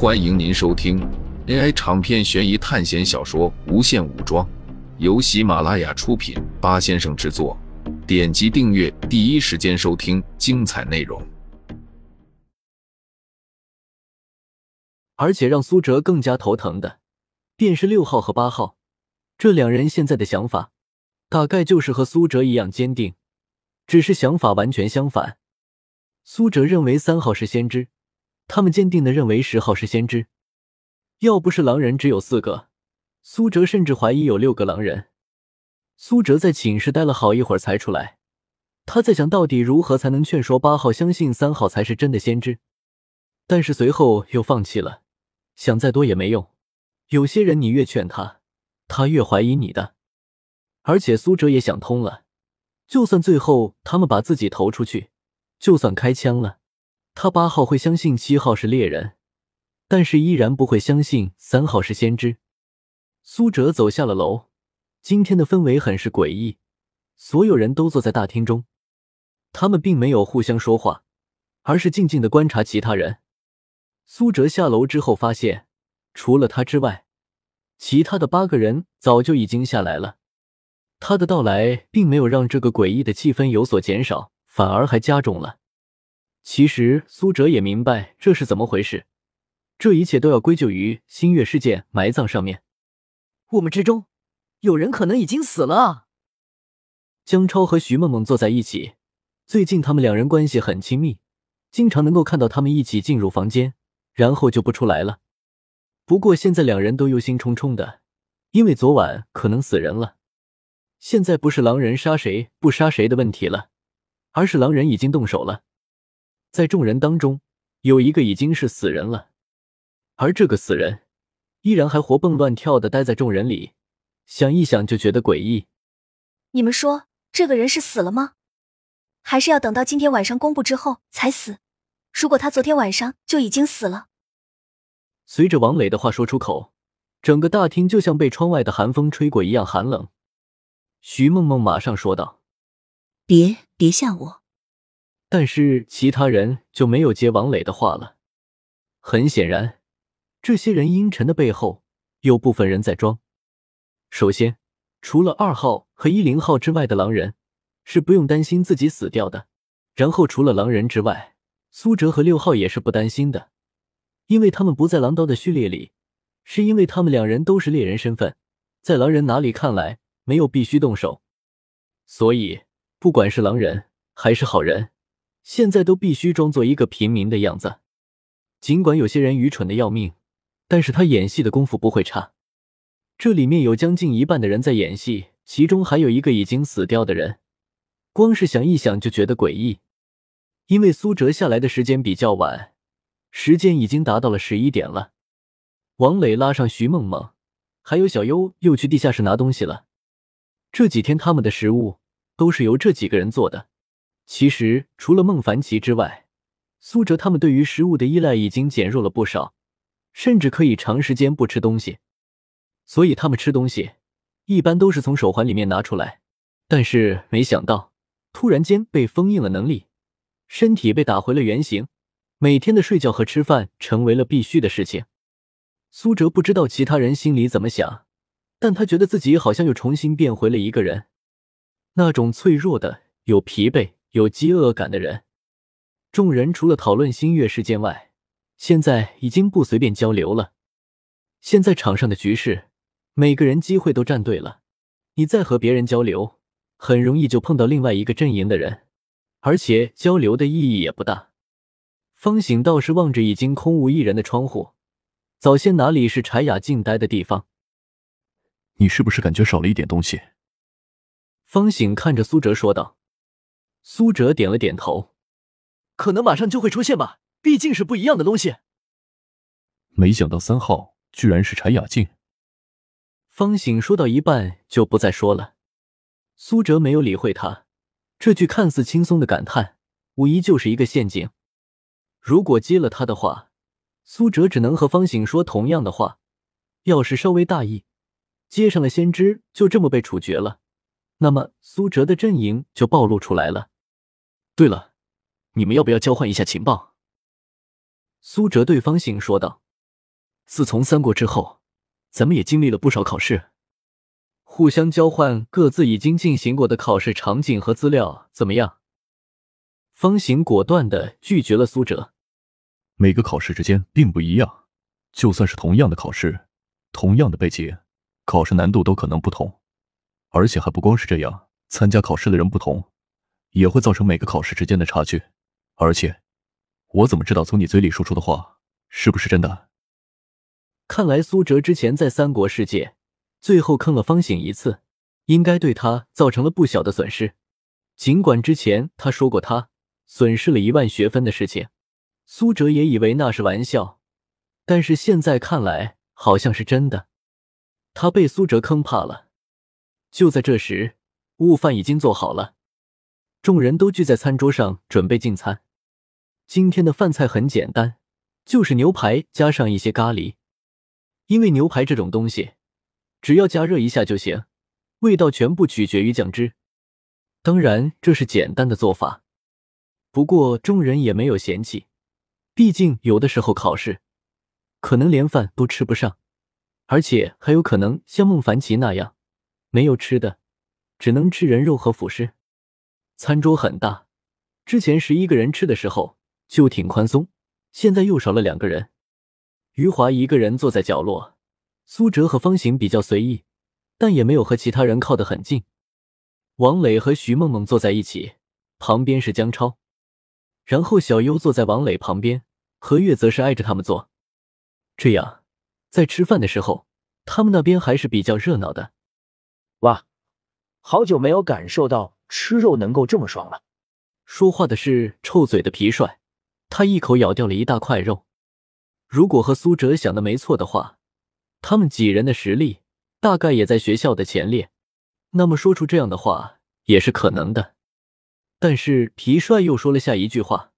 欢迎您收听 AI 长篇悬疑探险小说《无限武装》，由喜马拉雅出品，八先生制作。点击订阅，第一时间收听精彩内容。而且让苏哲更加头疼的，便是六号和八号这两人现在的想法，大概就是和苏哲一样坚定，只是想法完全相反。苏哲认为三号是先知。他们坚定的认为十号是先知，要不是狼人只有四个，苏哲甚至怀疑有六个狼人。苏哲在寝室待了好一会儿才出来，他在想到底如何才能劝说八号相信三号才是真的先知，但是随后又放弃了，想再多也没用。有些人你越劝他，他越怀疑你的。而且苏哲也想通了，就算最后他们把自己投出去，就算开枪了。他八号会相信七号是猎人，但是依然不会相信三号是先知。苏哲走下了楼，今天的氛围很是诡异，所有人都坐在大厅中，他们并没有互相说话，而是静静的观察其他人。苏哲下楼之后发现，除了他之外，其他的八个人早就已经下来了。他的到来并没有让这个诡异的气氛有所减少，反而还加重了。其实苏哲也明白这是怎么回事，这一切都要归咎于星月事件埋葬上面。我们之中有人可能已经死了啊！江超和徐梦梦坐在一起，最近他们两人关系很亲密，经常能够看到他们一起进入房间，然后就不出来了。不过现在两人都忧心忡忡的，因为昨晚可能死人了。现在不是狼人杀谁不杀谁的问题了，而是狼人已经动手了。在众人当中，有一个已经是死人了，而这个死人依然还活蹦乱跳的待在众人里，想一想就觉得诡异。你们说，这个人是死了吗？还是要等到今天晚上公布之后才死？如果他昨天晚上就已经死了，随着王磊的话说出口，整个大厅就像被窗外的寒风吹过一样寒冷。徐梦梦马上说道：“别别吓我。”但是其他人就没有接王磊的话了。很显然，这些人阴沉的背后有部分人在装。首先，除了二号和一零号之外的狼人是不用担心自己死掉的。然后，除了狼人之外，苏哲和六号也是不担心的，因为他们不在狼刀的序列里，是因为他们两人都是猎人身份，在狼人哪里看来没有必须动手，所以不管是狼人还是好人。现在都必须装作一个平民的样子，尽管有些人愚蠢的要命，但是他演戏的功夫不会差。这里面有将近一半的人在演戏，其中还有一个已经死掉的人，光是想一想就觉得诡异。因为苏哲下来的时间比较晚，时间已经达到了十一点了。王磊拉上徐梦梦，还有小优又去地下室拿东西了。这几天他们的食物都是由这几个人做的。其实，除了孟凡奇之外，苏哲他们对于食物的依赖已经减弱了不少，甚至可以长时间不吃东西。所以他们吃东西一般都是从手环里面拿出来。但是没想到，突然间被封印了能力，身体被打回了原形，每天的睡觉和吃饭成为了必须的事情。苏哲不知道其他人心里怎么想，但他觉得自己好像又重新变回了一个人，那种脆弱的、有疲惫。有饥饿感的人，众人除了讨论星月事件外，现在已经不随便交流了。现在场上的局势，每个人机会都站对了。你再和别人交流，很容易就碰到另外一个阵营的人，而且交流的意义也不大。方醒倒是望着已经空无一人的窗户，早先哪里是柴雅静待的地方？你是不是感觉少了一点东西？方醒看着苏哲说道。苏哲点了点头，可能马上就会出现吧，毕竟是不一样的东西。没想到三号居然是柴雅静。方醒说到一半就不再说了。苏哲没有理会他，这句看似轻松的感叹，无疑就是一个陷阱。如果接了他的话，苏哲只能和方醒说同样的话。要是稍微大意，接上了先知，就这么被处决了，那么苏哲的阵营就暴露出来了。对了，你们要不要交换一下情报？苏哲对方醒说道：“自从三国之后，咱们也经历了不少考试，互相交换各自已经进行过的考试场景和资料，怎么样？方行果断的拒绝了苏哲。每个考试之间并不一样，就算是同样的考试，同样的背景，考试难度都可能不同。而且还不光是这样，参加考试的人不同，也会造成每个考试之间的差距。而且，我怎么知道从你嘴里说出的话是不是真的？看来苏哲之前在三国世界最后坑了方醒一次，应该对他造成了不小的损失。尽管之前他说过他损失了一万学分的事情，苏哲也以为那是玩笑，但是现在看来好像是真的。他被苏哲坑怕了。就在这时，午饭已经做好了，众人都聚在餐桌上准备进餐。今天的饭菜很简单，就是牛排加上一些咖喱。因为牛排这种东西，只要加热一下就行，味道全部取决于酱汁。当然，这是简单的做法。不过众人也没有嫌弃，毕竟有的时候考试可能连饭都吃不上，而且还有可能像孟凡奇那样。没有吃的，只能吃人肉和辅食。餐桌很大，之前十一个人吃的时候就挺宽松，现在又少了两个人。余华一个人坐在角落，苏哲和方行比较随意，但也没有和其他人靠得很近。王磊和徐梦梦坐在一起，旁边是江超，然后小优坐在王磊旁边，何月则是挨着他们坐。这样，在吃饭的时候，他们那边还是比较热闹的。哇，好久没有感受到吃肉能够这么爽了。说话的是臭嘴的皮帅，他一口咬掉了一大块肉。如果和苏哲想的没错的话，他们几人的实力大概也在学校的前列，那么说出这样的话也是可能的。但是皮帅又说了下一句话：“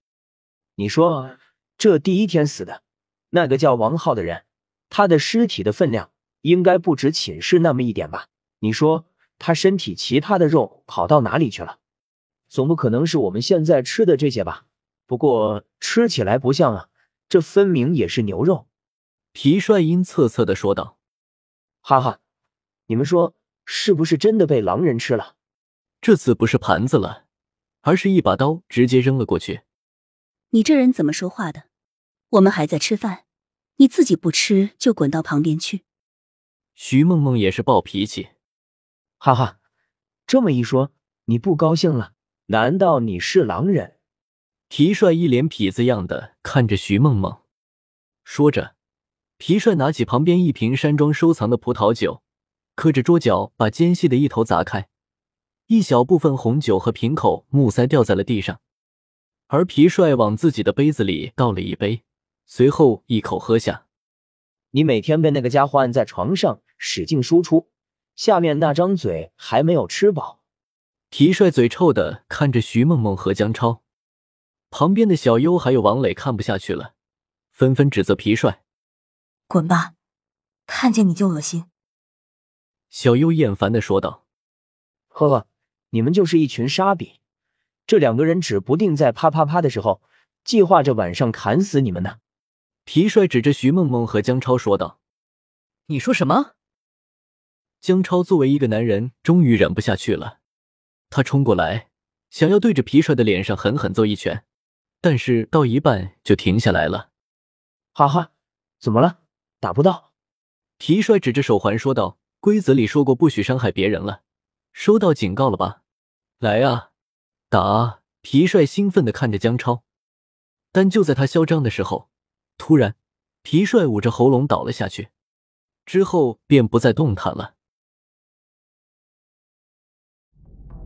你说这第一天死的那个叫王浩的人，他的尸体的分量应该不止寝室那么一点吧？”你说他身体其他的肉跑到哪里去了？总不可能是我们现在吃的这些吧？不过吃起来不像啊，这分明也是牛肉。皮帅阴恻恻的说道：“哈哈，你们说是不是真的被狼人吃了？这次不是盘子了，而是一把刀直接扔了过去。你这人怎么说话的？我们还在吃饭，你自己不吃就滚到旁边去。”徐梦梦也是暴脾气。哈哈，这么一说，你不高兴了？难道你是狼人？皮帅一脸痞子样的看着徐梦梦，说着，皮帅拿起旁边一瓶山庄收藏的葡萄酒，磕着桌角把尖细的一头砸开，一小部分红酒和瓶口木塞掉在了地上，而皮帅往自己的杯子里倒了一杯，随后一口喝下。你每天被那个家伙按在床上使劲输出。下面那张嘴还没有吃饱，皮帅嘴臭的看着徐梦梦和江超，旁边的小优还有王磊看不下去了，纷纷指责皮帅：“滚吧，看见你就恶心。”小优厌烦的说道：“呵呵，你们就是一群傻逼，这两个人指不定在啪啪啪的时候计划着晚上砍死你们呢。”皮帅指着徐梦梦和江超说道：“你说什么？”江超作为一个男人，终于忍不下去了，他冲过来，想要对着皮帅的脸上狠狠揍一拳，但是到一半就停下来了。哈哈，怎么了？打不到？皮帅指着手环说道：“规则里说过不许伤害别人了，收到警告了吧？来啊，打！”皮帅兴奋的看着江超，但就在他嚣张的时候，突然，皮帅捂着喉咙倒了下去，之后便不再动弹了。